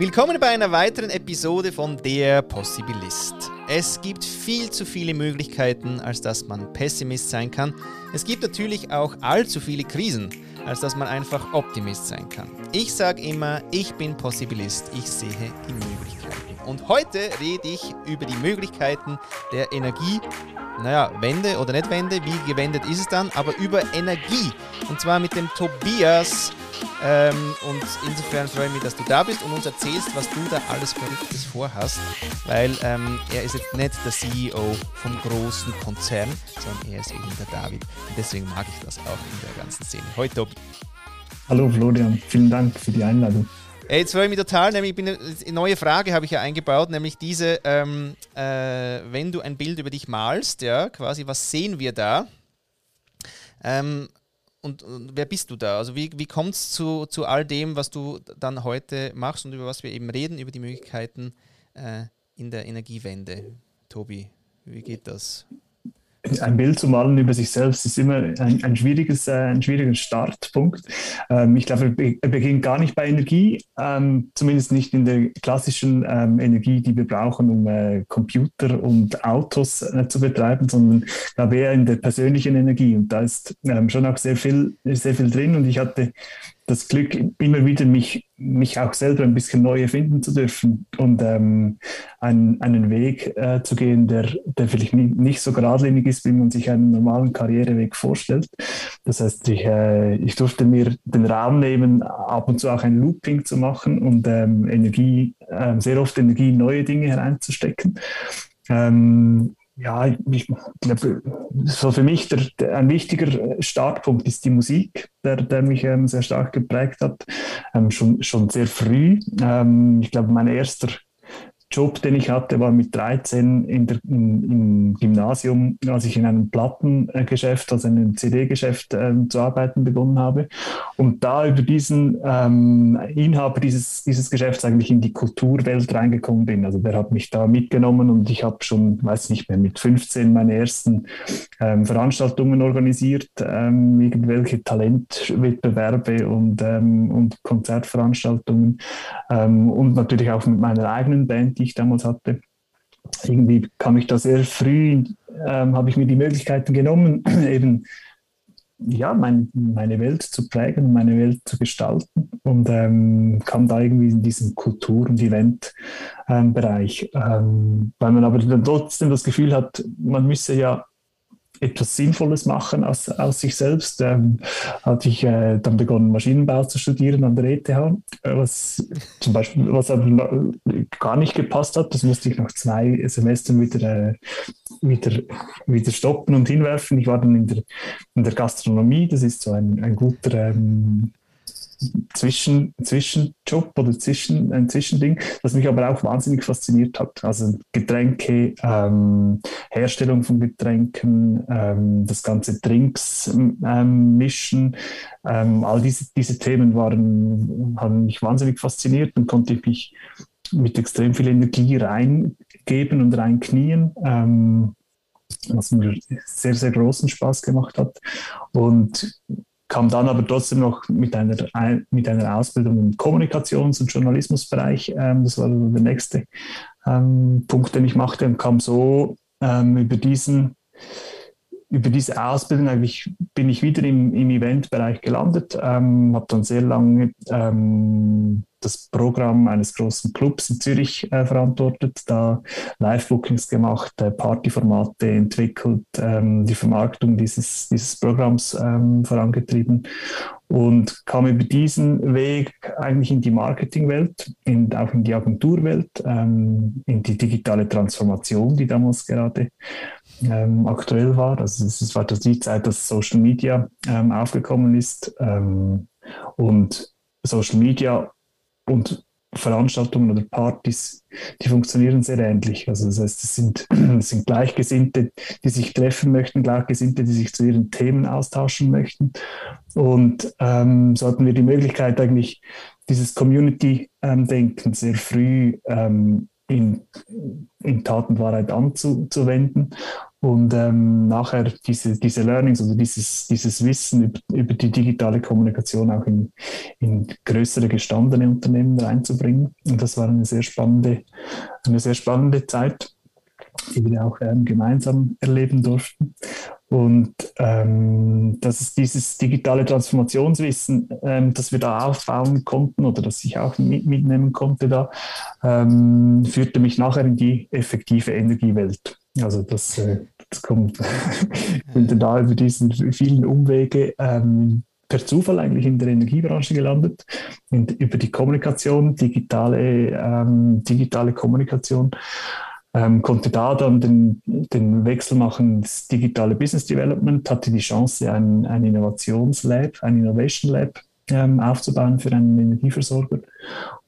Willkommen bei einer weiteren Episode von Der Possibilist. Es gibt viel zu viele Möglichkeiten, als dass man Pessimist sein kann. Es gibt natürlich auch allzu viele Krisen, als dass man einfach Optimist sein kann. Ich sage immer, ich bin Possibilist, ich sehe die Möglichkeiten. Und heute rede ich über die Möglichkeiten der Energie, naja, Wende oder nicht Wende, wie gewendet ist es dann, aber über Energie. Und zwar mit dem Tobias ähm, und insofern freue ich mich, dass du da bist und uns erzählst, was du da alles Verrücktes vorhast, weil ähm, er ist jetzt nicht der CEO vom großen Konzern, sondern er ist eben der David. Und deswegen mag ich das auch in der ganzen Szene. Heute Tobi. Hallo Florian, vielen Dank für die Einladung. Jetzt freue ich mich total, nämlich bin, eine neue Frage habe ich ja eingebaut, nämlich diese, ähm, äh, wenn du ein Bild über dich malst, ja, quasi, was sehen wir da? Ähm, und, und, wer bist du da? Also wie, wie kommt es zu, zu all dem, was du dann heute machst und über was wir eben reden, über die Möglichkeiten äh, in der Energiewende? Tobi, wie geht das? Ein Bild zu malen über sich selbst ist immer ein, ein, schwieriges, äh, ein schwieriger Startpunkt. Ähm, ich glaube, er beginnt gar nicht bei Energie, ähm, zumindest nicht in der klassischen ähm, Energie, die wir brauchen, um äh, Computer und Autos äh, zu betreiben, sondern glaube eher in der persönlichen Energie. Und da ist ähm, schon auch sehr viel, sehr viel drin. Und ich hatte das Glück, immer wieder mich, mich auch selber ein bisschen neu erfinden zu dürfen und ähm, einen, einen Weg äh, zu gehen, der, der vielleicht nicht, nicht so geradlinig ist, wie man sich einen normalen Karriereweg vorstellt. Das heißt, ich, äh, ich durfte mir den Raum nehmen, ab und zu auch ein Looping zu machen und ähm, Energie, äh, sehr oft Energie in neue Dinge hereinzustecken. Ähm, ja, ich glaube, so für mich der, der, ein wichtiger Startpunkt ist die Musik, der, der mich ähm, sehr stark geprägt hat, ähm, schon, schon sehr früh. Ähm, ich glaube, mein erster Job, den ich hatte, war mit 13 in der, in, im Gymnasium, als ich in einem Plattengeschäft, also in einem CD-Geschäft äh, zu arbeiten begonnen habe. Und da über diesen ähm, Inhaber dieses, dieses Geschäfts eigentlich in die Kulturwelt reingekommen bin. Also der hat mich da mitgenommen und ich habe schon, weiß nicht mehr, mit 15 meine ersten ähm, Veranstaltungen organisiert, ähm, irgendwelche Talentwettbewerbe und, ähm, und Konzertveranstaltungen ähm, und natürlich auch mit meiner eigenen Band die ich damals hatte. Irgendwie kam ich da sehr früh, ähm, habe ich mir die Möglichkeiten genommen, eben ja, mein, meine Welt zu prägen meine Welt zu gestalten und ähm, kam da irgendwie in diesen Kultur- und Eventbereich, ähm, ähm, weil man aber dann trotzdem das Gefühl hat, man müsse ja etwas Sinnvolles machen aus, aus sich selbst. Ähm, hatte ich äh, dann begonnen, Maschinenbau zu studieren an der ETH, äh, was zum Beispiel, was aber gar nicht gepasst hat. Das musste ich nach zwei Semestern wieder, äh, wieder, wieder stoppen und hinwerfen. Ich war dann in der, in der Gastronomie, das ist so ein, ein guter ähm, zwischen, Zwischenjob oder zwischen, ein Zwischending, das mich aber auch wahnsinnig fasziniert hat. Also Getränke, ähm, Herstellung von Getränken, ähm, das ganze Drinks ähm, mischen, ähm, all diese, diese Themen waren, haben mich wahnsinnig fasziniert und konnte ich mich mit extrem viel Energie reingeben und reinknien. Ähm, was mir sehr, sehr großen Spaß gemacht hat. Und kam dann aber trotzdem noch mit einer, mit einer Ausbildung im Kommunikations- und Journalismusbereich. Ähm, das war der nächste ähm, Punkt, den ich machte und kam so ähm, über diesen über diese Ausbildung eigentlich bin ich wieder im, im Eventbereich gelandet, ähm, habe dann sehr lange ähm, das Programm eines großen Clubs in Zürich äh, verantwortet, da Live-Bookings gemacht, äh, Partyformate entwickelt, ähm, die Vermarktung dieses, dieses Programms ähm, vorangetrieben und kam über diesen Weg eigentlich in die Marketingwelt, in, auch in die Agenturwelt, ähm, in die digitale Transformation, die damals gerade ähm, aktuell war. Also es war die Zeit, dass Social Media ähm, aufgekommen ist ähm, und Social Media und Veranstaltungen oder Partys, die funktionieren sehr ähnlich. Also das heißt, es sind, es sind Gleichgesinnte, die sich treffen möchten, Gleichgesinnte, die sich zu ihren Themen austauschen möchten. Und ähm, so hatten wir die Möglichkeit, eigentlich dieses Community-Denken sehr früh ähm, in, in Tat und Wahrheit anzuwenden und ähm, nachher diese, diese Learnings oder dieses, dieses Wissen über, über die digitale Kommunikation auch in, in größere gestandene Unternehmen reinzubringen. Und das war eine sehr spannende, eine sehr spannende Zeit, die wir auch ähm, gemeinsam erleben durften. Und ähm, dass es dieses digitale Transformationswissen, ähm, das wir da aufbauen konnten oder das ich auch mit, mitnehmen konnte, da ähm, führte mich nachher in die effektive Energiewelt. Also das, äh, das kommt, ich bin da über diesen vielen Umwege ähm, per Zufall eigentlich in der Energiebranche gelandet, und über die Kommunikation, digitale, ähm, digitale Kommunikation. Ähm, konnte da dann den, den Wechsel machen ins digitale Business Development, hatte die Chance, ein, ein Innovationslab, ein Innovation Lab ähm, aufzubauen für einen Energieversorger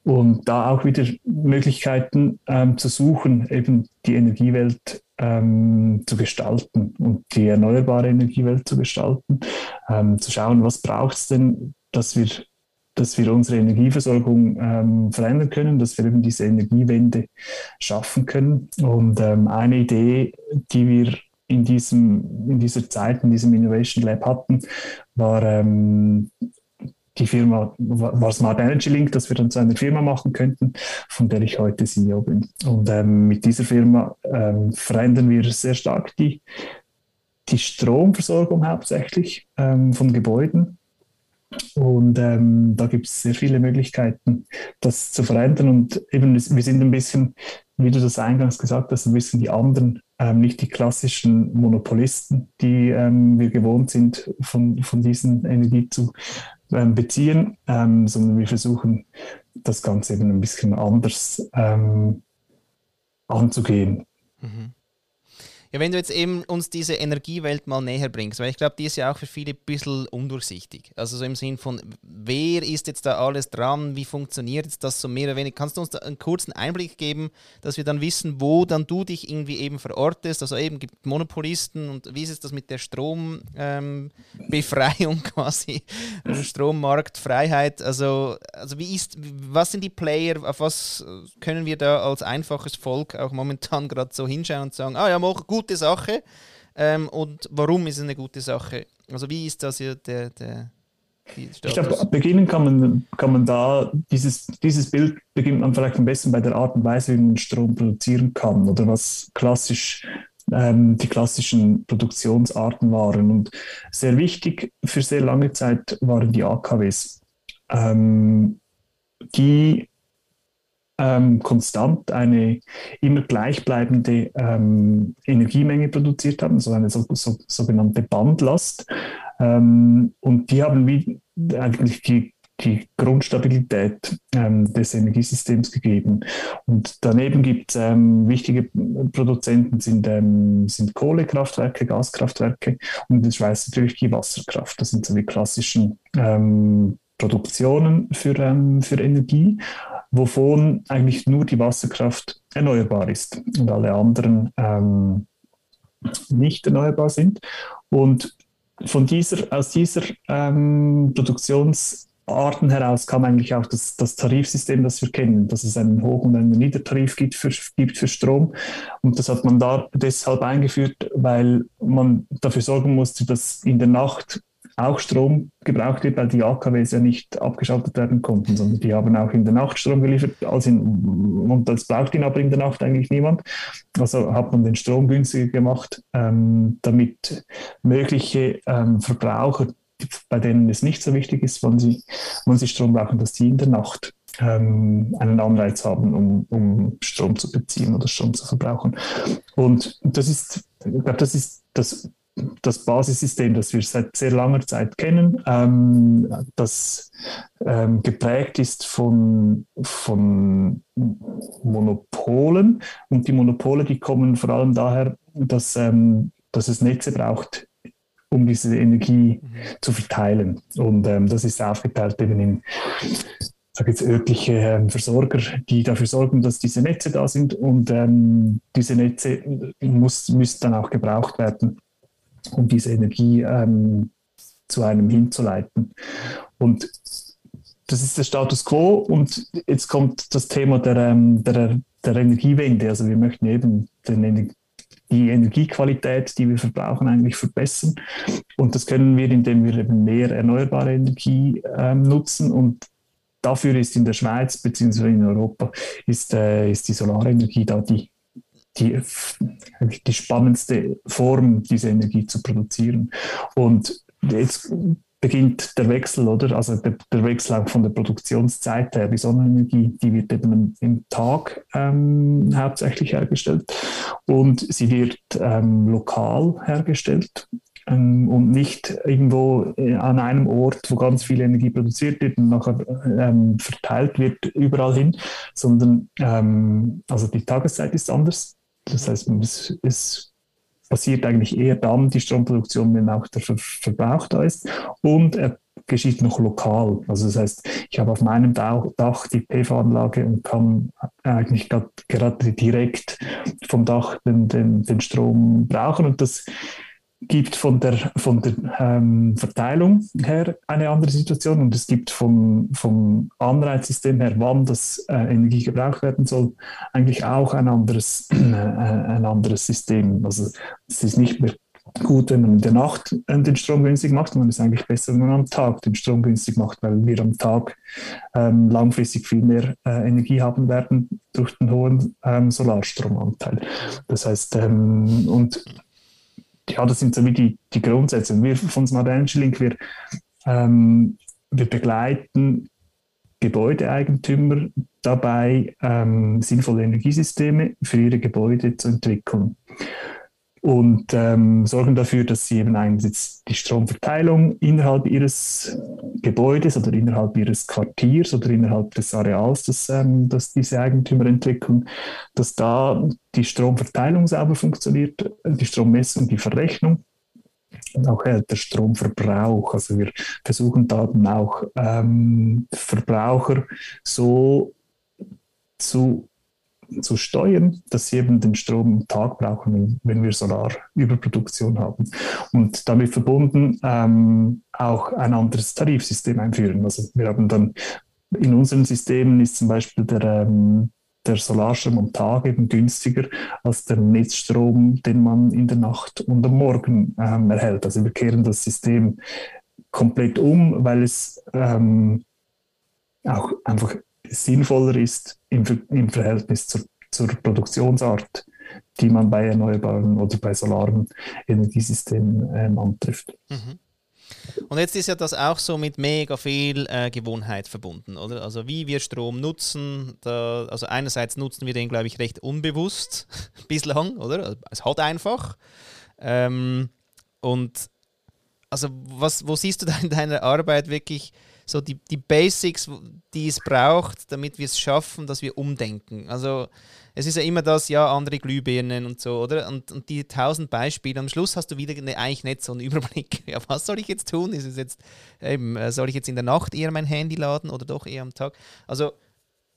und da auch wieder Möglichkeiten ähm, zu suchen, eben die Energiewelt ähm, zu gestalten und die erneuerbare Energiewelt zu gestalten, ähm, zu schauen, was braucht es denn, dass wir, dass wir unsere Energieversorgung ähm, verändern können, dass wir eben diese Energiewende schaffen können. Und ähm, eine Idee, die wir in, diesem, in dieser Zeit, in diesem Innovation Lab hatten, war ähm, die Firma war Smart Energy Link, dass wir dann zu einer Firma machen könnten, von der ich heute CEO bin. Und ähm, mit dieser Firma ähm, verändern wir sehr stark die, die Stromversorgung hauptsächlich ähm, von Gebäuden. Und ähm, da gibt es sehr viele Möglichkeiten, das zu verändern. Und eben, wir sind ein bisschen, wie du das eingangs gesagt hast, ein bisschen die anderen, ähm, nicht die klassischen Monopolisten, die ähm, wir gewohnt sind, von, von diesen Energie zu ähm, beziehen, ähm, sondern wir versuchen das Ganze eben ein bisschen anders ähm, anzugehen. Mhm. Ja, wenn du jetzt eben uns diese Energiewelt mal näher bringst, weil ich glaube, die ist ja auch für viele ein bisschen undurchsichtig. Also so im Sinn von, wer ist jetzt da alles dran, wie funktioniert jetzt das so mehr oder weniger? Kannst du uns da einen kurzen Einblick geben, dass wir dann wissen, wo dann du dich irgendwie eben verortest? Also eben gibt Monopolisten und wie ist es das mit der Strombefreiung ähm, quasi, also Strommarktfreiheit? Also, also wie ist, was sind die Player, auf was können wir da als einfaches Volk auch momentan gerade so hinschauen und sagen, ah ja, mach gut gute Sache. Ähm, und warum ist es eine gute Sache? Also wie ist das hier der, der ich glaube, beginnen kann man, kann man da, dieses, dieses Bild beginnt man vielleicht am besten bei der Art und Weise, wie man Strom produzieren kann oder was klassisch ähm, die klassischen Produktionsarten waren. Und sehr wichtig für sehr lange Zeit waren die AKWs, ähm, die ähm, konstant eine immer gleichbleibende ähm, Energiemenge produziert haben, so eine so, so, sogenannte Bandlast. Ähm, und die haben wie eigentlich die, die Grundstabilität ähm, des Energiesystems gegeben. Und daneben gibt es ähm, wichtige Produzenten, sind, ähm, sind Kohlekraftwerke, Gaskraftwerke und in der Schweiz natürlich die Wasserkraft. Das sind so die klassischen Produktionen für, für Energie wovon eigentlich nur die Wasserkraft erneuerbar ist und alle anderen ähm, nicht erneuerbar sind. Und von dieser, aus dieser ähm, Produktionsarten heraus kam eigentlich auch das, das, Tarifsystem, das wir kennen, dass es einen Hoch- und einen Niedertarif gibt für, gibt für Strom. Und das hat man da deshalb eingeführt, weil man dafür sorgen musste, dass in der Nacht auch Strom gebraucht wird, weil die AKWs ja nicht abgeschaltet werden konnten, sondern die haben auch in der Nacht Strom geliefert. Also in, und das braucht ihn aber in der Nacht eigentlich niemand. Also hat man den Strom günstiger gemacht, ähm, damit mögliche ähm, Verbraucher, bei denen es nicht so wichtig ist, wann sie, wann sie Strom brauchen, dass die in der Nacht ähm, einen Anreiz haben, um, um Strom zu beziehen oder Strom zu verbrauchen. Und das ist, ich glaube, das ist das das Basissystem, das wir seit sehr langer Zeit kennen, ähm, das ähm, geprägt ist von, von Monopolen. Und die Monopole, die kommen vor allem daher, dass, ähm, dass es Netze braucht, um diese Energie mhm. zu verteilen. Und ähm, das ist aufgeteilt eben in sage jetzt örtliche ähm, Versorger, die dafür sorgen, dass diese Netze da sind und ähm, diese Netze muss, müssen dann auch gebraucht werden um diese Energie ähm, zu einem hinzuleiten. Und das ist der Status quo und jetzt kommt das Thema der, ähm, der, der Energiewende. Also wir möchten eben den, die Energiequalität, die wir verbrauchen, eigentlich verbessern. Und das können wir, indem wir eben mehr erneuerbare Energie ähm, nutzen. Und dafür ist in der Schweiz bzw. in Europa ist, äh, ist die Solarenergie da die, die, die spannendste Form, diese Energie zu produzieren. Und jetzt beginnt der Wechsel, oder? Also der, der, Wechsel auch von der Produktionszeit her. Die Sonnenenergie, die wird eben im Tag ähm, hauptsächlich hergestellt und sie wird ähm, lokal hergestellt ähm, und nicht irgendwo äh, an einem Ort, wo ganz viel Energie produziert wird und nachher ähm, verteilt wird überall hin, sondern ähm, also die Tageszeit ist anders. Das heißt, es, es passiert eigentlich eher dann die Stromproduktion, wenn auch der Ver Verbrauch da ist. Und er geschieht noch lokal. Also das heißt, ich habe auf meinem Dach die PV-Anlage und kann eigentlich gerade direkt vom Dach den, den, den Strom brauchen. Und das gibt von der, von der ähm, Verteilung her eine andere Situation und es gibt vom, vom Anreizsystem her, wann das äh, Energie gebraucht werden soll, eigentlich auch ein anderes, äh, ein anderes System. Also es ist nicht mehr gut, wenn man in der Nacht äh, den Strom günstig macht, sondern es ist eigentlich besser, wenn man am Tag den Strom günstig macht, weil wir am Tag ähm, langfristig viel mehr äh, Energie haben werden durch den hohen ähm, Solarstromanteil. Das heißt, ähm, und ja, das sind so wie die, die Grundsätze. Und wir von Smart Energy Link, wir, ähm, wir begleiten Gebäudeeigentümer dabei, ähm, sinnvolle Energiesysteme für ihre Gebäude zu entwickeln und ähm, sorgen dafür, dass sie eben einerseits die Stromverteilung innerhalb ihres Gebäudes oder innerhalb ihres Quartiers oder innerhalb des Areals, das, ähm, das diese Eigentümer entwickeln, dass da die Stromverteilung sauber funktioniert, die Strommessung, die Verrechnung und auch äh, der Stromverbrauch. Also wir versuchen da dann auch ähm, Verbraucher so zu zu steuern, dass sie eben den Strom am Tag brauchen, wenn, wir Solarüberproduktion haben. Und damit verbunden ähm, auch ein anderes Tarifsystem einführen. Also wir haben dann in unseren Systemen ist zum Beispiel der, ähm, der Solarstrom am Tag eben günstiger als der Netzstrom, den man in der Nacht und am Morgen ähm, erhält. Also wir kehren das System komplett um, weil es ähm, auch einfach sinnvoller ist im, im Verhältnis zur, zur Produktionsart, die man bei erneuerbaren oder bei solaren Energiesystemen ähm, antrifft. Mhm. Und jetzt ist ja das auch so mit mega viel äh, Gewohnheit verbunden, oder? Also wie wir Strom nutzen, da, also einerseits nutzen wir den, glaube ich, recht unbewusst bislang, oder? Also es hat einfach. Ähm, und also was, wo siehst du da in deiner Arbeit wirklich so die, die Basics, die es braucht, damit wir es schaffen, dass wir umdenken. Also es ist ja immer das, ja, andere Glühbirnen und so, oder? Und, und die tausend Beispiele, am Schluss hast du wieder ne, eigentlich nicht so einen Überblick. Ja, was soll ich jetzt tun? Ist es jetzt, eben, äh, soll ich jetzt in der Nacht eher mein Handy laden oder doch eher am Tag? Also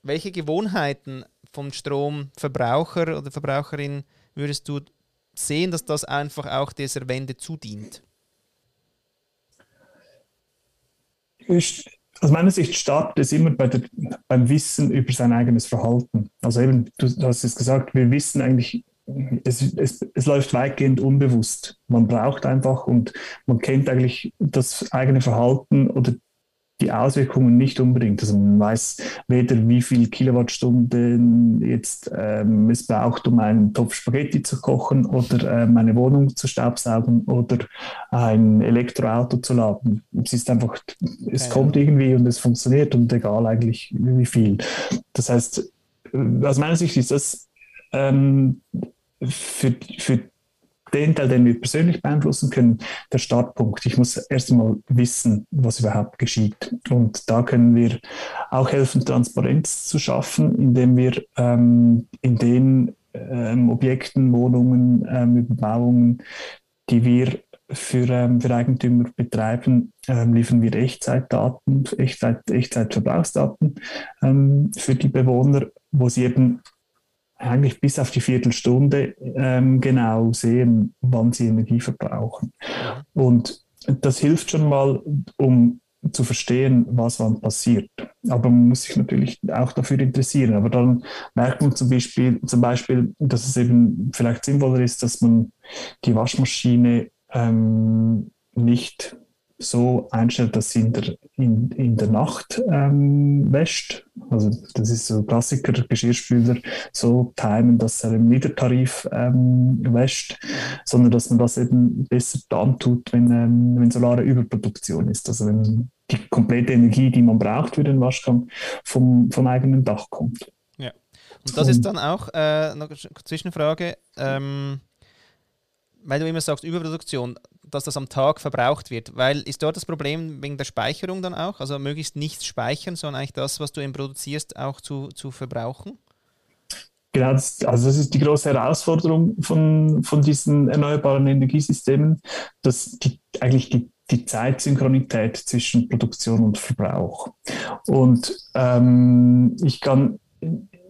welche Gewohnheiten vom Stromverbraucher oder Verbraucherin würdest du sehen, dass das einfach auch dieser Wende zudient? Ist, aus meiner Sicht startet es immer bei der, beim Wissen über sein eigenes Verhalten. Also eben, du, hast es gesagt, wir wissen eigentlich, es, es, es läuft weitgehend unbewusst. Man braucht einfach und man kennt eigentlich das eigene Verhalten oder die Auswirkungen nicht unbedingt. Also man weiß weder, wie viel Kilowattstunden jetzt ähm, es braucht, um einen Topf Spaghetti zu kochen oder äh, meine Wohnung zu staubsaugen oder ein Elektroauto zu laden. Es ist einfach, es ja, kommt irgendwie und es funktioniert und egal eigentlich wie viel. Das heißt, äh, aus meiner Sicht ist das ähm, für, für den Teil, den wir persönlich beeinflussen können, der Startpunkt. Ich muss erst einmal wissen, was überhaupt geschieht. Und da können wir auch helfen, Transparenz zu schaffen, indem wir ähm, in den ähm, Objekten, Wohnungen, ähm, Überbauungen, die wir für, ähm, für Eigentümer betreiben, ähm, liefern wir Echtzeitdaten, Echtzeit, Echtzeitverbrauchsdaten ähm, für die Bewohner, wo sie eben eigentlich bis auf die Viertelstunde ähm, genau sehen, wann sie Energie verbrauchen. Und das hilft schon mal, um zu verstehen, was wann passiert. Aber man muss sich natürlich auch dafür interessieren. Aber dann merkt man zum Beispiel, zum Beispiel dass es eben vielleicht sinnvoller ist, dass man die Waschmaschine ähm, nicht so einstellt, dass sie in der, in, in der Nacht ähm, wäscht. Also das ist so ein Klassiker, Geschirrspüler so timen, dass er im Niedertarif ähm, wäscht, sondern dass man das eben besser dann tut, wenn, ähm, wenn solare Überproduktion ist. Also wenn die komplette Energie, die man braucht für den Waschgang, vom, vom eigenen Dach kommt. Ja. Und das ist dann auch äh, noch eine Zwischenfrage. Ähm, weil du immer sagst, Überproduktion, dass das am Tag verbraucht wird. Weil ist dort das Problem wegen der Speicherung dann auch? Also möglichst nichts speichern, sondern eigentlich das, was du eben produzierst, auch zu, zu verbrauchen? Genau, also das ist die große Herausforderung von, von diesen erneuerbaren Energiesystemen, dass die, eigentlich die, die Zeitsynchronität zwischen Produktion und Verbrauch. Und ähm, ich kann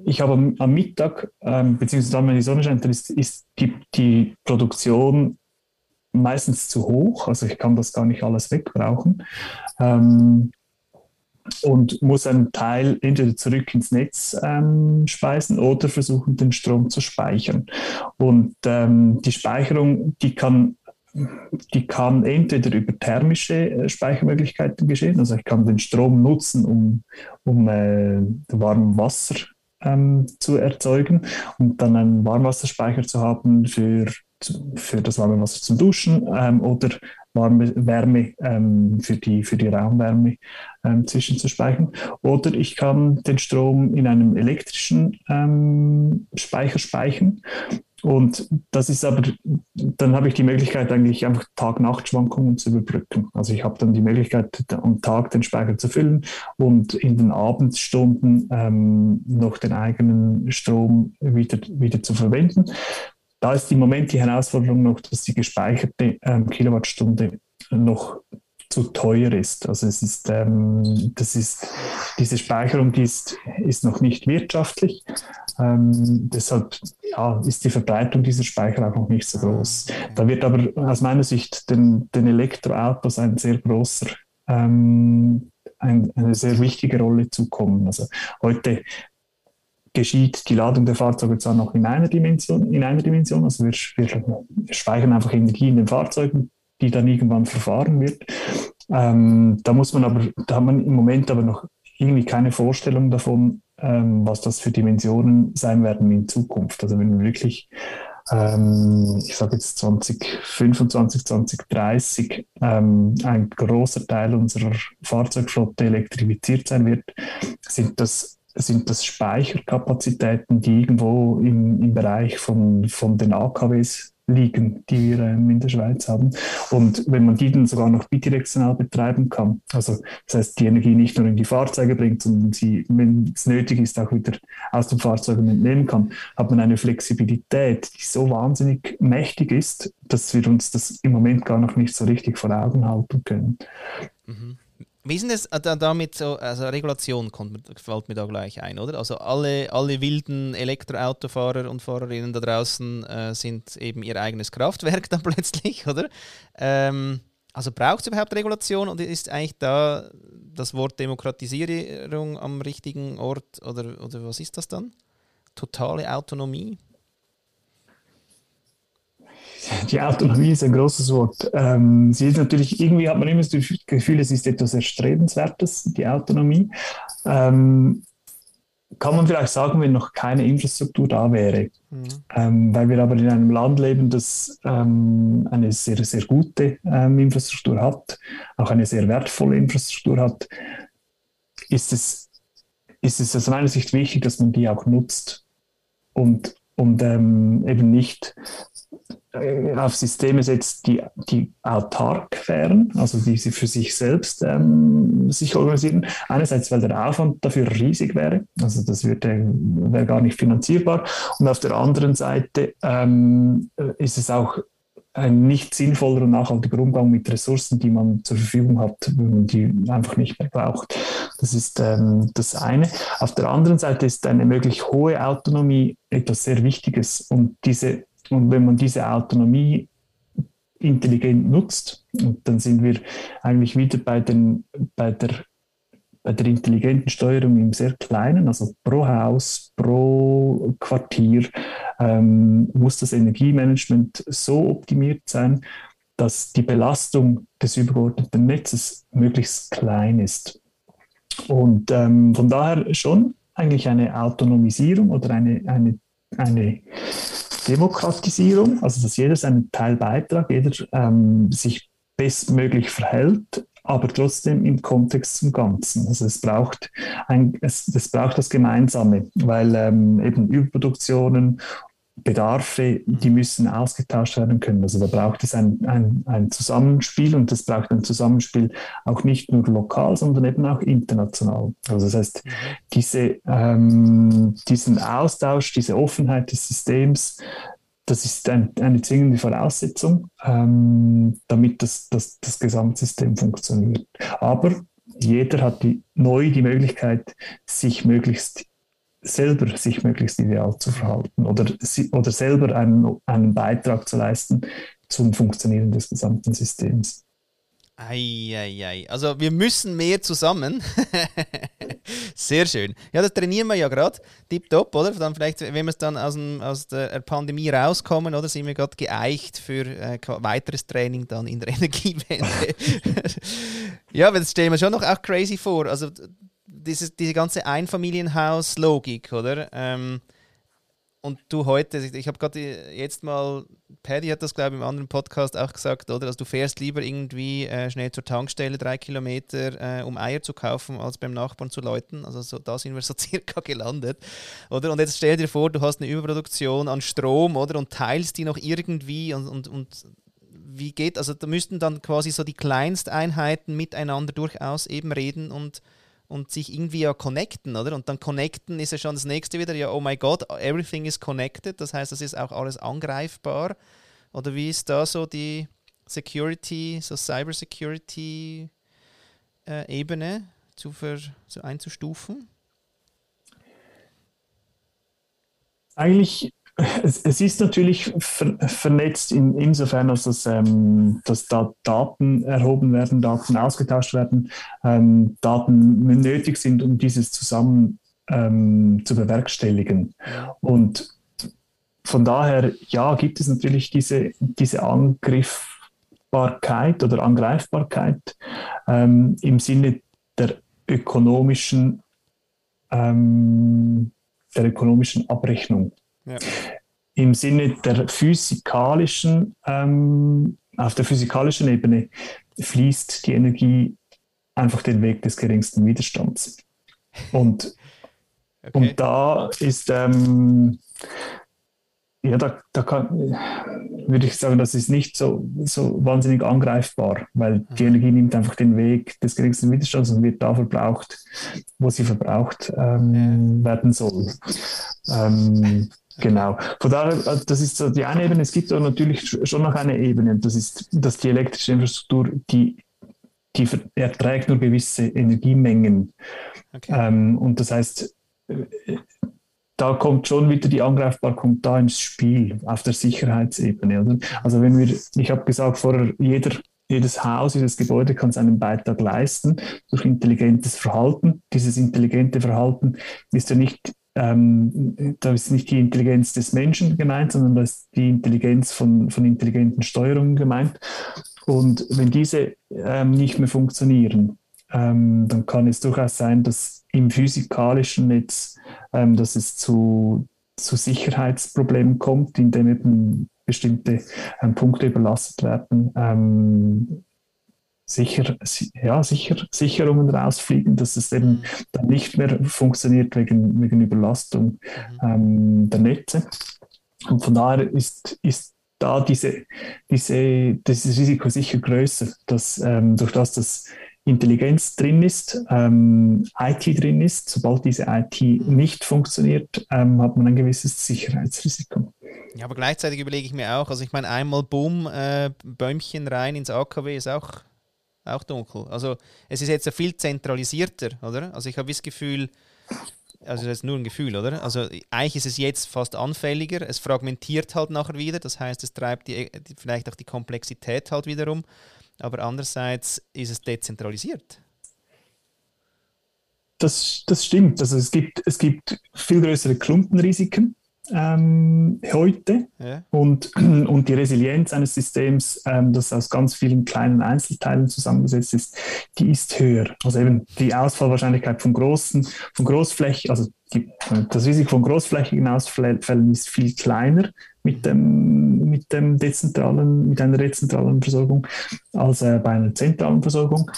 ich habe am, Mittag, ähm, beziehungsweise dann, wenn die Sonne scheint, dann ist, ist die, die Produktion meistens zu hoch. Also ich kann das gar nicht alles wegbrauchen. Ähm, und muss einen Teil entweder zurück ins Netz ähm, speisen oder versuchen, den Strom zu speichern. Und ähm, die Speicherung, die kann, die kann entweder über thermische äh, Speichermöglichkeiten geschehen, also ich kann den Strom nutzen, um, um äh, warmes Wasser ähm, zu erzeugen und dann einen Warmwasserspeicher zu haben für, für das warme Wasser zum Duschen ähm, oder warme Wärme ähm, für, die, für die Raumwärme ähm, zwischenzuspeichern. Oder ich kann den Strom in einem elektrischen ähm, Speicher speichern und das ist aber, dann habe ich die Möglichkeit, eigentlich einfach Tag-Nacht-Schwankungen zu überbrücken. Also ich habe dann die Möglichkeit, am Tag den Speicher zu füllen und in den Abendstunden ähm, noch den eigenen Strom wieder, wieder zu verwenden. Da ist im Moment die Herausforderung noch, dass die gespeicherte ähm, Kilowattstunde noch zu teuer ist. Also es ist, ähm, das ist, diese Speicherung die ist, ist noch nicht wirtschaftlich. Ähm, deshalb ja, ist die Verbreitung dieser Speicher auch noch nicht so groß. Da wird aber aus meiner Sicht den, den Elektroautos ein sehr großer, ähm, ein, eine sehr wichtige Rolle zukommen. Also heute geschieht die Ladung der Fahrzeuge zwar noch in einer Dimension, in einer Dimension also wir, wir speichern einfach Energie in den Fahrzeugen, die dann irgendwann verfahren wird. Ähm, da muss man aber, da hat man im Moment aber noch irgendwie keine Vorstellung davon, ähm, was das für Dimensionen sein werden in Zukunft. Also wenn wir wirklich, ähm, ich sage jetzt 2025, 2030, ähm, ein großer Teil unserer Fahrzeugflotte elektrifiziert sein wird, sind das sind das Speicherkapazitäten, die irgendwo im, im Bereich von, von den AKWs liegen, die wir ähm, in der Schweiz haben. Und wenn man die dann sogar noch bidirektional betreiben kann, also das heißt, die Energie nicht nur in die Fahrzeuge bringt, sondern sie, wenn es nötig ist, auch wieder aus den Fahrzeugen entnehmen kann, hat man eine Flexibilität, die so wahnsinnig mächtig ist, dass wir uns das im Moment gar noch nicht so richtig vor Augen halten können. Mhm. Wie ist denn das äh, damit so, also Regulation kommt, fällt mir da gleich ein, oder? Also alle, alle wilden Elektroautofahrer und Fahrerinnen da draußen äh, sind eben ihr eigenes Kraftwerk dann plötzlich, oder? Ähm, also braucht es überhaupt Regulation und ist eigentlich da das Wort Demokratisierung am richtigen Ort oder, oder was ist das dann? Totale Autonomie? Die Autonomie ist ein großes Wort. Ähm, sie ist natürlich, irgendwie hat man immer das Gefühl, es ist etwas Erstrebenswertes, die Autonomie. Ähm, kann man vielleicht sagen, wenn noch keine Infrastruktur da wäre. Mhm. Ähm, weil wir aber in einem Land leben, das ähm, eine sehr, sehr gute ähm, Infrastruktur hat, auch eine sehr wertvolle Infrastruktur hat, ist es, ist es aus meiner Sicht wichtig, dass man die auch nutzt und, und ähm, eben nicht auf Systeme setzt, die, die autark wären, also die sie für sich selbst ähm, sich organisieren. Einerseits, weil der Aufwand dafür riesig wäre, also das wäre gar nicht finanzierbar. Und auf der anderen Seite ähm, ist es auch ein nicht sinnvoller und nachhaltiger Umgang mit Ressourcen, die man zur Verfügung hat, wenn man die einfach nicht mehr braucht. Das ist ähm, das eine. Auf der anderen Seite ist eine möglich hohe Autonomie etwas sehr Wichtiges und diese und wenn man diese Autonomie intelligent nutzt. Und dann sind wir eigentlich wieder bei, den, bei, der, bei der intelligenten Steuerung im sehr kleinen, also pro Haus, pro Quartier, ähm, muss das Energiemanagement so optimiert sein, dass die Belastung des übergeordneten Netzes möglichst klein ist. Und ähm, von daher schon eigentlich eine Autonomisierung oder eine, eine, eine Demokratisierung, also dass jeder seinen Teil beitragt, jeder ähm, sich bestmöglich verhält, aber trotzdem im Kontext zum Ganzen. Also es braucht, ein, es, es braucht das Gemeinsame, weil ähm, eben Überproduktionen Bedarfe, die müssen ausgetauscht werden können. Also da braucht es ein, ein, ein Zusammenspiel und das braucht ein Zusammenspiel auch nicht nur lokal, sondern eben auch international. Also das heißt, mhm. diese, ähm, diesen Austausch, diese Offenheit des Systems, das ist ein, eine zwingende Voraussetzung, ähm, damit das, das, das Gesamtsystem funktioniert. Aber jeder hat die, neu die Möglichkeit, sich möglichst selber sich möglichst ideal zu verhalten oder, oder selber einen, einen Beitrag zu leisten zum Funktionieren des gesamten Systems. Eieiei. Also wir müssen mehr zusammen. Sehr schön. Ja, das trainieren wir ja gerade. Tipptopp, oder? Dann vielleicht, wenn wir es dann aus, dem, aus der Pandemie rauskommen, oder sind wir gerade geeicht für äh, weiteres Training dann in der Energiewende. ja, aber das stellen wir schon noch auch crazy vor. Also dieses, diese ganze Einfamilienhaus-Logik, oder? Ähm, und du heute, ich habe gerade jetzt mal, Paddy hat das glaube ich im anderen Podcast auch gesagt, oder? Also du fährst lieber irgendwie äh, schnell zur Tankstelle drei Kilometer, äh, um Eier zu kaufen, als beim Nachbarn zu läuten. Also so, da sind wir so circa gelandet, oder? Und jetzt stell dir vor, du hast eine Überproduktion an Strom, oder? Und teilst die noch irgendwie und, und, und wie geht, also da müssten dann quasi so die Kleinsteinheiten miteinander durchaus eben reden und und sich irgendwie ja connecten, oder? Und dann connecten ist ja schon das nächste wieder, ja, oh my God, everything is connected, das heißt, es ist auch alles angreifbar. Oder wie ist da so die Security, so Cybersecurity äh, Ebene zu, ver, zu einzustufen? Eigentlich es, es, ist natürlich ver, vernetzt in, insofern, als das, ähm, dass da Daten erhoben werden, Daten ausgetauscht werden, ähm, Daten nötig sind, um dieses zusammen ähm, zu bewerkstelligen. Und von daher, ja, gibt es natürlich diese, diese Angriffbarkeit oder Angreifbarkeit ähm, im Sinne der ökonomischen, ähm, der ökonomischen Abrechnung. Ja. Im Sinne der physikalischen, ähm, auf der physikalischen Ebene fließt die Energie einfach den Weg des geringsten Widerstands. Und, okay. und da ist, ähm, ja, da, da kann, würde ich sagen, das ist nicht so, so wahnsinnig angreifbar, weil die mhm. Energie nimmt einfach den Weg des geringsten Widerstands und wird da verbraucht, wo sie verbraucht ähm, ja. werden soll. Ähm, Genau. Von daher, also das ist so die eine Ebene. Es gibt aber natürlich schon noch eine Ebene, das ist, dass die elektrische Infrastruktur, die, die erträgt nur gewisse Energiemengen. Okay. Ähm, und das heißt, äh, da kommt schon wieder die Angreifbarkeit kommt da ins Spiel auf der Sicherheitsebene. Oder? Also wenn wir, ich habe gesagt vorher, jeder jedes Haus, jedes Gebäude kann seinen Beitrag leisten durch intelligentes Verhalten. Dieses intelligente Verhalten ist ja nicht ähm, da ist nicht die Intelligenz des Menschen gemeint, sondern da ist die Intelligenz von, von intelligenten Steuerungen gemeint. Und wenn diese ähm, nicht mehr funktionieren, ähm, dann kann es durchaus sein, dass im physikalischen Netz, ähm, dass es zu, zu Sicherheitsproblemen kommt, indem eben bestimmte ähm, Punkte überlastet werden. Sicher, ja, sicher, Sicherungen rausfliegen, dass es eben mhm. dann nicht mehr funktioniert wegen, wegen Überlastung mhm. ähm, der Netze. Und von daher ist, ist da diese, diese, dieses Risiko sicher größer, dass ähm, durch das, dass Intelligenz drin ist, ähm, IT drin ist, sobald diese IT mhm. nicht funktioniert, ähm, hat man ein gewisses Sicherheitsrisiko. Ja, aber gleichzeitig überlege ich mir auch, also ich meine, einmal Boom, äh, Bäumchen rein ins AKW ist auch auch dunkel. Also es ist jetzt viel zentralisierter, oder? Also ich habe das Gefühl, also das ist nur ein Gefühl, oder? Also eigentlich ist es jetzt fast anfälliger, es fragmentiert halt nachher wieder, das heißt, es treibt die, vielleicht auch die Komplexität halt wiederum, aber andererseits ist es dezentralisiert. Das, das stimmt. Also es gibt, es gibt viel größere Klumpenrisiken ähm, heute ja. und, und die Resilienz eines Systems, ähm, das aus ganz vielen kleinen Einzelteilen zusammengesetzt ist, die ist höher. Also eben die Ausfallwahrscheinlichkeit von großen, von Großflächen, also die, das Risiko von großflächigen Ausfällen ist viel kleiner mit dem, mit dem dezentralen, mit einer dezentralen Versorgung als äh, bei einer zentralen Versorgung.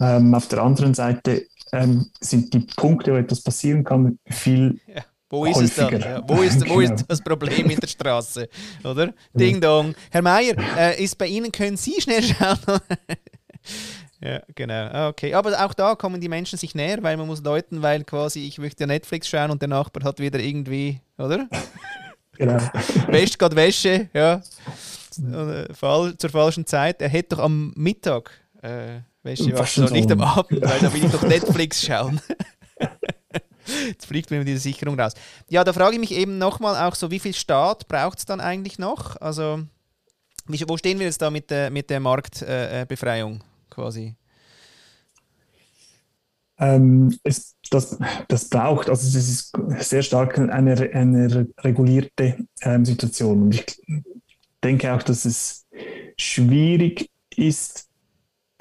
Ähm, auf der anderen Seite ähm, sind die Punkte, wo etwas passieren kann, viel ja wo ist es dann? Ja, wo, ist, wo genau. ist das Problem in der Straße? Oder? Ding dong. Herr Meier, äh, ist bei Ihnen, können Sie schnell schauen? ja, genau. Ah, okay. Aber auch da kommen die Menschen sich näher, weil man muss deuten, weil quasi ich möchte Netflix schauen und der Nachbar hat wieder irgendwie, oder? Genau. Wäscht gerade Wäsche, ja. Fall, zur falschen Zeit. Er hätte doch am Mittag äh, Wäsche waschen, nicht am Abend, weil da will ich doch Netflix schauen. Jetzt fliegt mir diese Sicherung raus. Ja, da frage ich mich eben nochmal auch so, wie viel Staat braucht es dann eigentlich noch? Also, wo stehen wir jetzt da mit der, mit der Marktbefreiung äh, quasi? Ähm, es, das, das braucht, also es ist sehr stark eine, eine regulierte ähm, Situation. Und ich denke auch, dass es schwierig ist,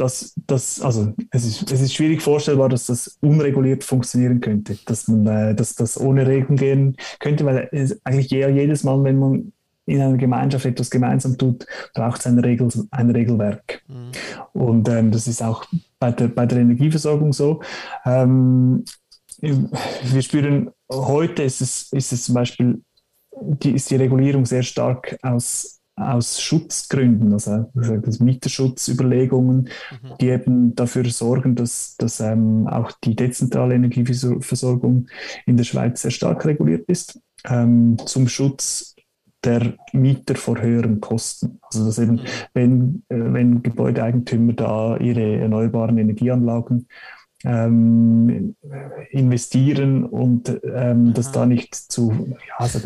dass das, also es ist, es ist schwierig vorstellbar, dass das unreguliert funktionieren könnte, dass man, äh, dass das ohne Regeln gehen könnte, weil es eigentlich jedes Mal, wenn man in einer Gemeinschaft etwas gemeinsam tut, braucht es ein, Regel, ein Regelwerk. Mhm. Und ähm, das ist auch bei der, bei der Energieversorgung so. Ähm, wir spüren, heute ist es, ist es zum Beispiel, die, ist die Regulierung sehr stark aus aus Schutzgründen, also das Mieterschutzüberlegungen, mhm. die eben dafür sorgen, dass, dass ähm, auch die dezentrale Energieversorgung in der Schweiz sehr stark reguliert ist, ähm, zum Schutz der Mieter vor höheren Kosten. Also dass eben, mhm. wenn, äh, wenn Gebäudeeigentümer da ihre erneuerbaren Energieanlagen ähm, investieren und ähm, dass da nicht zu ja, also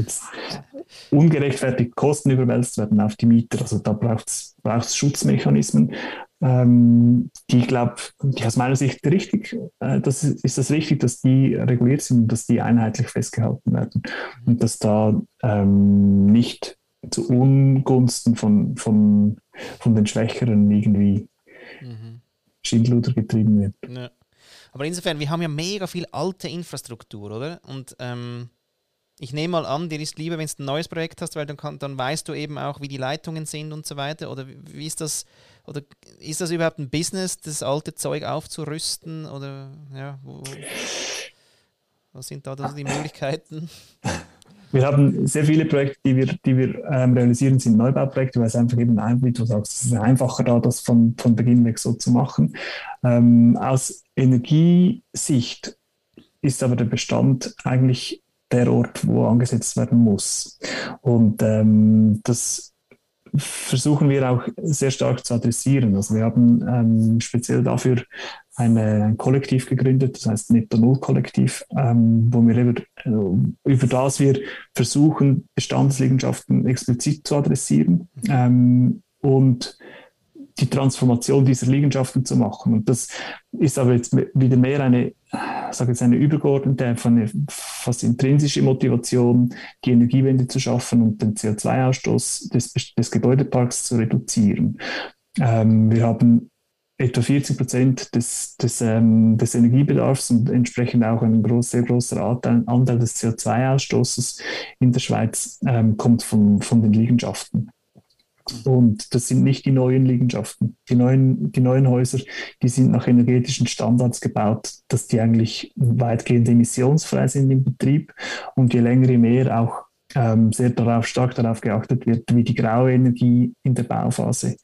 ungerechtfertigt Kosten überwälzt werden auf die Mieter. Also da braucht es Schutzmechanismen, ähm, die, ich glaube, die aus meiner Sicht richtig, äh, das ist, ist das richtig, dass die reguliert sind und dass die einheitlich festgehalten werden und dass da ähm, nicht zu Ungunsten von, von, von den Schwächeren irgendwie mhm. Schindluder getrieben wird. Ja. Aber insofern, wir haben ja mega viel alte Infrastruktur, oder? Und ähm, ich nehme mal an, dir ist lieber, wenn du ein neues Projekt hast, weil dann, kann, dann weißt du eben auch, wie die Leitungen sind und so weiter. Oder wie ist das, oder ist das überhaupt ein Business, das alte Zeug aufzurüsten? Oder ja, wo, was sind da die Möglichkeiten? Wir haben sehr viele Projekte, die wir, die wir ähm, realisieren, sind Neubauprojekte, weil es einfach eben, wie du sagst, es ist einfacher da, das von, von Beginn weg so zu machen. Ähm, aus Energiesicht ist aber der Bestand eigentlich der Ort, wo angesetzt werden muss. Und ähm, das versuchen wir auch sehr stark zu adressieren. Also wir haben ähm, speziell dafür ein Kollektiv gegründet, das heißt Netto Null Kollektiv, ähm, wo wir über, äh, über das wir versuchen, Bestandsliegenschaften explizit zu adressieren ähm, und die Transformation dieser Liegenschaften zu machen. Und das ist aber jetzt wieder mehr eine, sage jetzt eine übergeordnete, eine fast intrinsische Motivation, die Energiewende zu schaffen und den CO2-Ausstoß des, des Gebäudeparks zu reduzieren. Ähm, wir haben etwa 40 Prozent des, des, ähm, des Energiebedarfs und entsprechend auch ein groß, sehr großer Anteil, des CO2-Ausstoßes in der Schweiz ähm, kommt von, von den Liegenschaften. Und das sind nicht die neuen Liegenschaften. Die neuen, die neuen Häuser, die sind nach energetischen Standards gebaut, dass die eigentlich weitgehend emissionsfrei sind im Betrieb und je länger, je mehr auch ähm, sehr darauf, stark darauf geachtet wird, wie die graue Energie in der Bauphase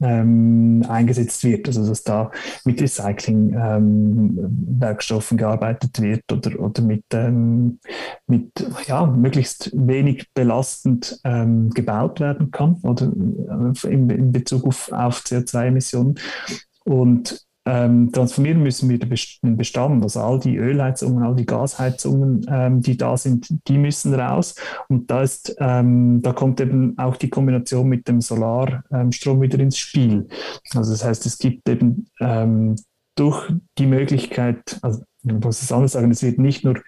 ähm, eingesetzt wird, also dass da mit Recycling-Werkstoffen ähm, gearbeitet wird oder, oder mit, ähm, mit ja, möglichst wenig belastend ähm, gebaut werden kann oder äh, in, in Bezug auf, auf CO2-Emissionen. Und ähm, transformieren müssen wir den Bestand. Also all die Ölheizungen, all die Gasheizungen, ähm, die da sind, die müssen raus. Und da, ist, ähm, da kommt eben auch die Kombination mit dem Solarstrom wieder ins Spiel. Also das heißt, es gibt eben ähm, durch die Möglichkeit, also ich muss es anders sagen, es wird nicht nur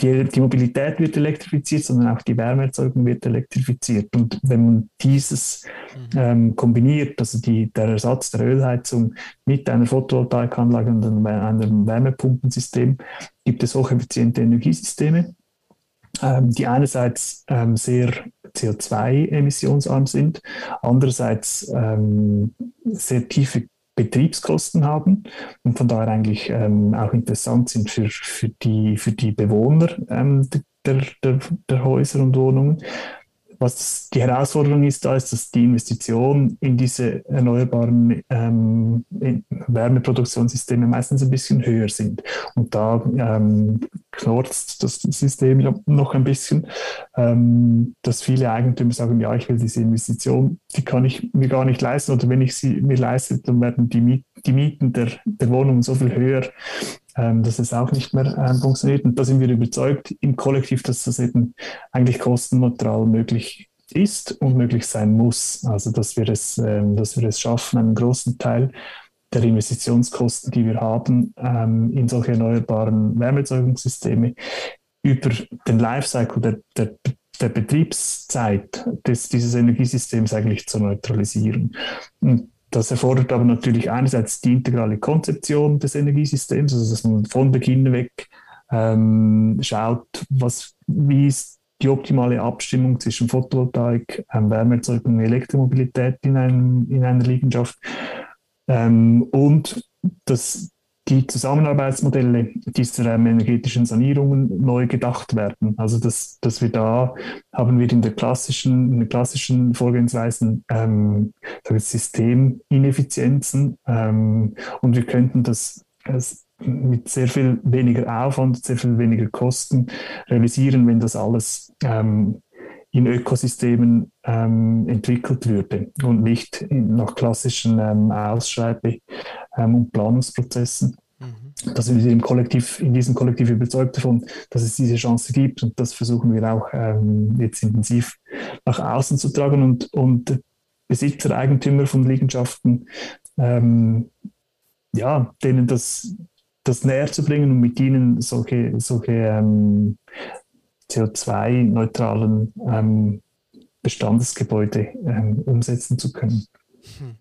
die, die, Mobilität wird elektrifiziert, sondern auch die Wärmeerzeugung wird elektrifiziert. Und wenn man dieses mhm. ähm, kombiniert, also die, der Ersatz der Ölheizung mit einer Photovoltaikanlage und einem Wärmepumpensystem, gibt es hocheffiziente Energiesysteme, ähm, die einerseits ähm, sehr CO2-emissionsarm sind, andererseits ähm, sehr tiefe Betriebskosten haben und von daher eigentlich ähm, auch interessant sind für, für, die, für die Bewohner ähm, der, der, der Häuser und Wohnungen. Was die Herausforderung ist, da ist, dass die Investition in diese erneuerbaren ähm, Wärmeproduktionssysteme meistens ein bisschen höher sind. Und da ähm, knurzt das System noch ein bisschen, ähm, dass viele Eigentümer sagen, ja, ich will diese Investition, die kann ich mir gar nicht leisten oder wenn ich sie mir leiste, dann werden die, Miet die Mieten der, der Wohnungen so viel höher, ähm, dass es auch nicht mehr ähm, funktioniert. Und da sind wir überzeugt im Kollektiv, dass das eben eigentlich kostenneutral möglich ist und möglich sein muss. Also dass wir es, ähm, dass wir es schaffen, einen großen Teil der Investitionskosten, die wir haben, ähm, in solche erneuerbaren Wärmeerzeugungssysteme über den Lifecycle der, der, der Betriebszeit des, dieses Energiesystems eigentlich zu neutralisieren. Und das erfordert aber natürlich einerseits die integrale Konzeption des Energiesystems, also dass man von Beginn weg ähm, schaut, was, wie ist die optimale Abstimmung zwischen Photovoltaik, ähm, Wärmeerzeugung und Elektromobilität in, einem, in einer Liegenschaft. Ähm, und dass die Zusammenarbeitsmodelle dieser ähm, energetischen Sanierungen neu gedacht werden. Also dass, dass wir da haben wir in der klassischen, in den klassischen Vorgehensweisen ähm, Systemineffizienzen ähm, und wir könnten das, das mit sehr viel weniger Aufwand, sehr viel weniger Kosten realisieren, wenn das alles ähm, in Ökosystemen ähm, entwickelt würde und nicht nach klassischen ähm, Ausschreibe- ähm, und Planungsprozessen. Mhm. Da sind wir im Kollektiv, in diesem Kollektiv überzeugt davon, dass es diese Chance gibt und das versuchen wir auch ähm, jetzt intensiv nach außen zu tragen und, und Besitzer, Eigentümer von Liegenschaften, ähm, ja, denen das, das näher zu bringen und mit ihnen solche, solche ähm, CO2-neutralen ähm, Bestandesgebäude ähm, umsetzen zu können. Hm.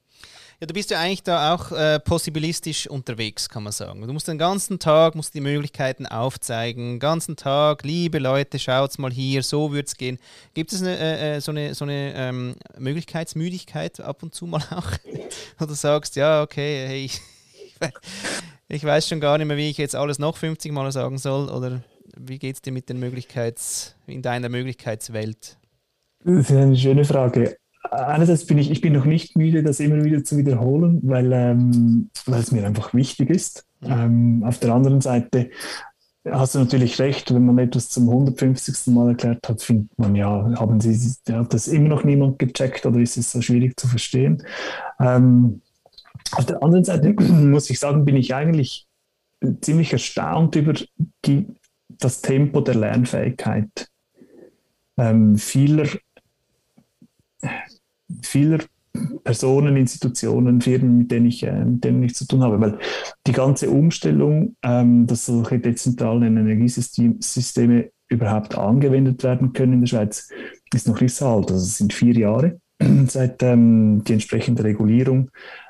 Ja, du bist ja eigentlich da auch äh, possibilistisch unterwegs, kann man sagen. Du musst den ganzen Tag musst die Möglichkeiten aufzeigen. Den ganzen Tag, liebe Leute, schaut's mal hier, so wird's gehen. Gibt es eine, äh, äh so eine, so eine ähm, Möglichkeitsmüdigkeit ab und zu mal auch? Du sagst, ja, okay, hey, ich, ich weiß schon gar nicht mehr, wie ich jetzt alles noch 50 Mal sagen soll. Oder wie geht es dir mit den Möglichkeits, in deiner Möglichkeitswelt? Das ist eine schöne Frage einerseits bin ich, ich bin noch nicht müde, das immer wieder zu wiederholen, weil, ähm, weil es mir einfach wichtig ist. Ähm, auf der anderen Seite hast du natürlich recht, wenn man etwas zum 150. Mal erklärt hat, findet man ja, haben sie, hat das immer noch niemand gecheckt oder ist es so schwierig zu verstehen? Ähm, auf der anderen Seite muss ich sagen, bin ich eigentlich ziemlich erstaunt über die, das Tempo der Lernfähigkeit ähm, vieler vieler Personen, Institutionen, Firmen, mit denen ich, äh, mit denen ich zu tun habe. Weil die ganze Umstellung, ähm, dass solche dezentralen Energiesysteme überhaupt angewendet werden können in der Schweiz, ist noch nicht so alt. Also es sind vier Jahre, seit ähm, die entsprechende Regulierung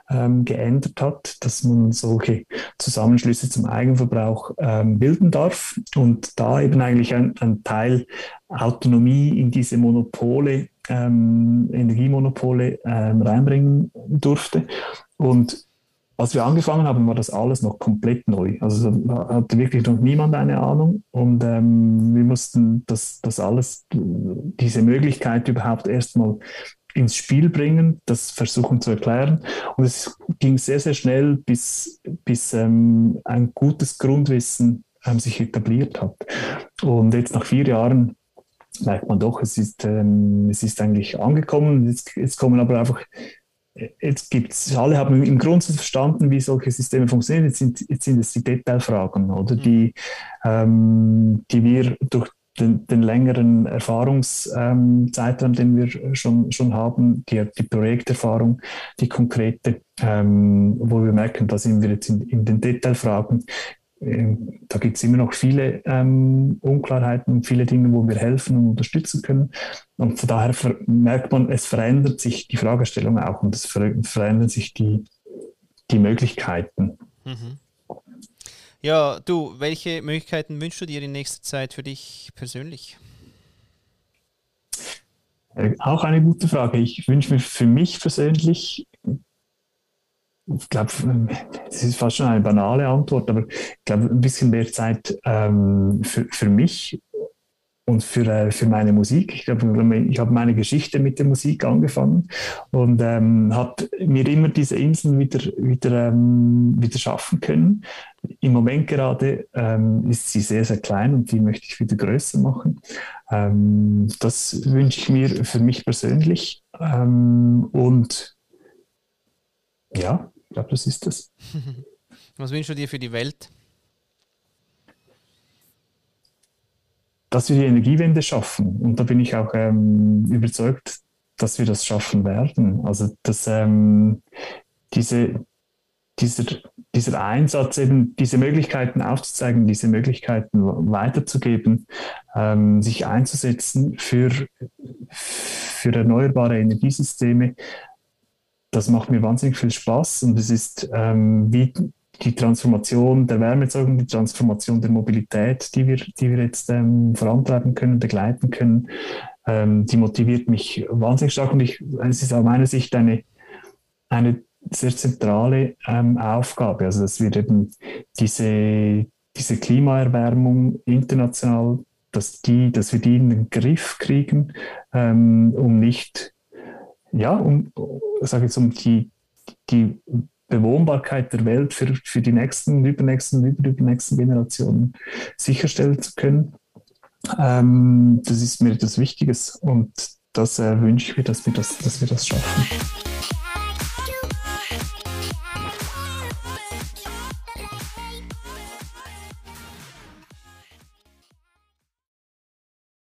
ähm, geändert hat, dass man solche Zusammenschlüsse zum Eigenverbrauch ähm, bilden darf und da eben eigentlich ein, ein Teil Autonomie in diese Monopole ähm, Energiemonopole ähm, reinbringen durfte. Und als wir angefangen haben, war das alles noch komplett neu. Also hatte wirklich noch niemand eine Ahnung und ähm, wir mussten das, das alles, diese Möglichkeit überhaupt erstmal ins Spiel bringen, das versuchen zu erklären. Und es ging sehr, sehr schnell, bis, bis ähm, ein gutes Grundwissen ähm, sich etabliert hat. Und jetzt nach vier Jahren merkt man doch, es ist, ähm, es ist eigentlich angekommen. Jetzt, jetzt kommen aber einfach jetzt gibt es, alle haben im Grundsatz verstanden, wie solche Systeme funktionieren. Jetzt sind, jetzt sind es die Detailfragen, oder mhm. die, ähm, die wir durch den, den längeren Erfahrungszeitraum, ähm, den wir schon, schon haben, die, die Projekterfahrung, die konkrete, ähm, wo wir merken, da sind wir jetzt in, in den Detailfragen. Ähm, da gibt es immer noch viele ähm, Unklarheiten und viele Dinge, wo wir helfen und unterstützen können. Und von daher merkt man, es verändert sich die Fragestellung auch und es verändern sich die, die Möglichkeiten. Mhm. Ja, du, welche Möglichkeiten wünschst du dir in nächster Zeit für dich persönlich? Äh, auch eine gute Frage. Ich wünsche mir für mich persönlich, ich glaube, es ist fast schon eine banale Antwort, aber ich glaube, ein bisschen mehr Zeit ähm, für, für mich und für, äh, für meine Musik. Ich glaube, ich habe meine Geschichte mit der Musik angefangen und ähm, habe mir immer diese Inseln wieder, wieder, ähm, wieder schaffen können. Im Moment gerade ähm, ist sie sehr, sehr klein und die möchte ich wieder größer machen. Ähm, das wünsche ich mir für mich persönlich. Ähm, und ja, ich glaube, das ist das. Was wünschst du dir für die Welt? Dass wir die Energiewende schaffen. Und da bin ich auch ähm, überzeugt, dass wir das schaffen werden. Also dass ähm, diese, dieser, dieser Einsatz, eben diese Möglichkeiten aufzuzeigen, diese Möglichkeiten weiterzugeben, ähm, sich einzusetzen für, für erneuerbare Energiesysteme, das macht mir wahnsinnig viel Spaß und es ist ähm, wie die Transformation der Wärmeerzeugung, die Transformation der Mobilität, die wir, die wir jetzt ähm, vorantreiben können, begleiten können, ähm, die motiviert mich wahnsinnig stark und ich, es ist aus meiner Sicht eine, eine sehr zentrale ähm, Aufgabe, also dass wir eben diese, diese Klimaerwärmung international, dass, die, dass wir die in den Griff kriegen, ähm, um nicht, ja, um, sage jetzt, um die, die Bewohnbarkeit der Welt für, für die nächsten, übernächsten, übernächsten Generationen sicherstellen zu können. Ähm, das ist mir das Wichtiges und das äh, wünsche ich mir, dass wir das, dass wir das schaffen.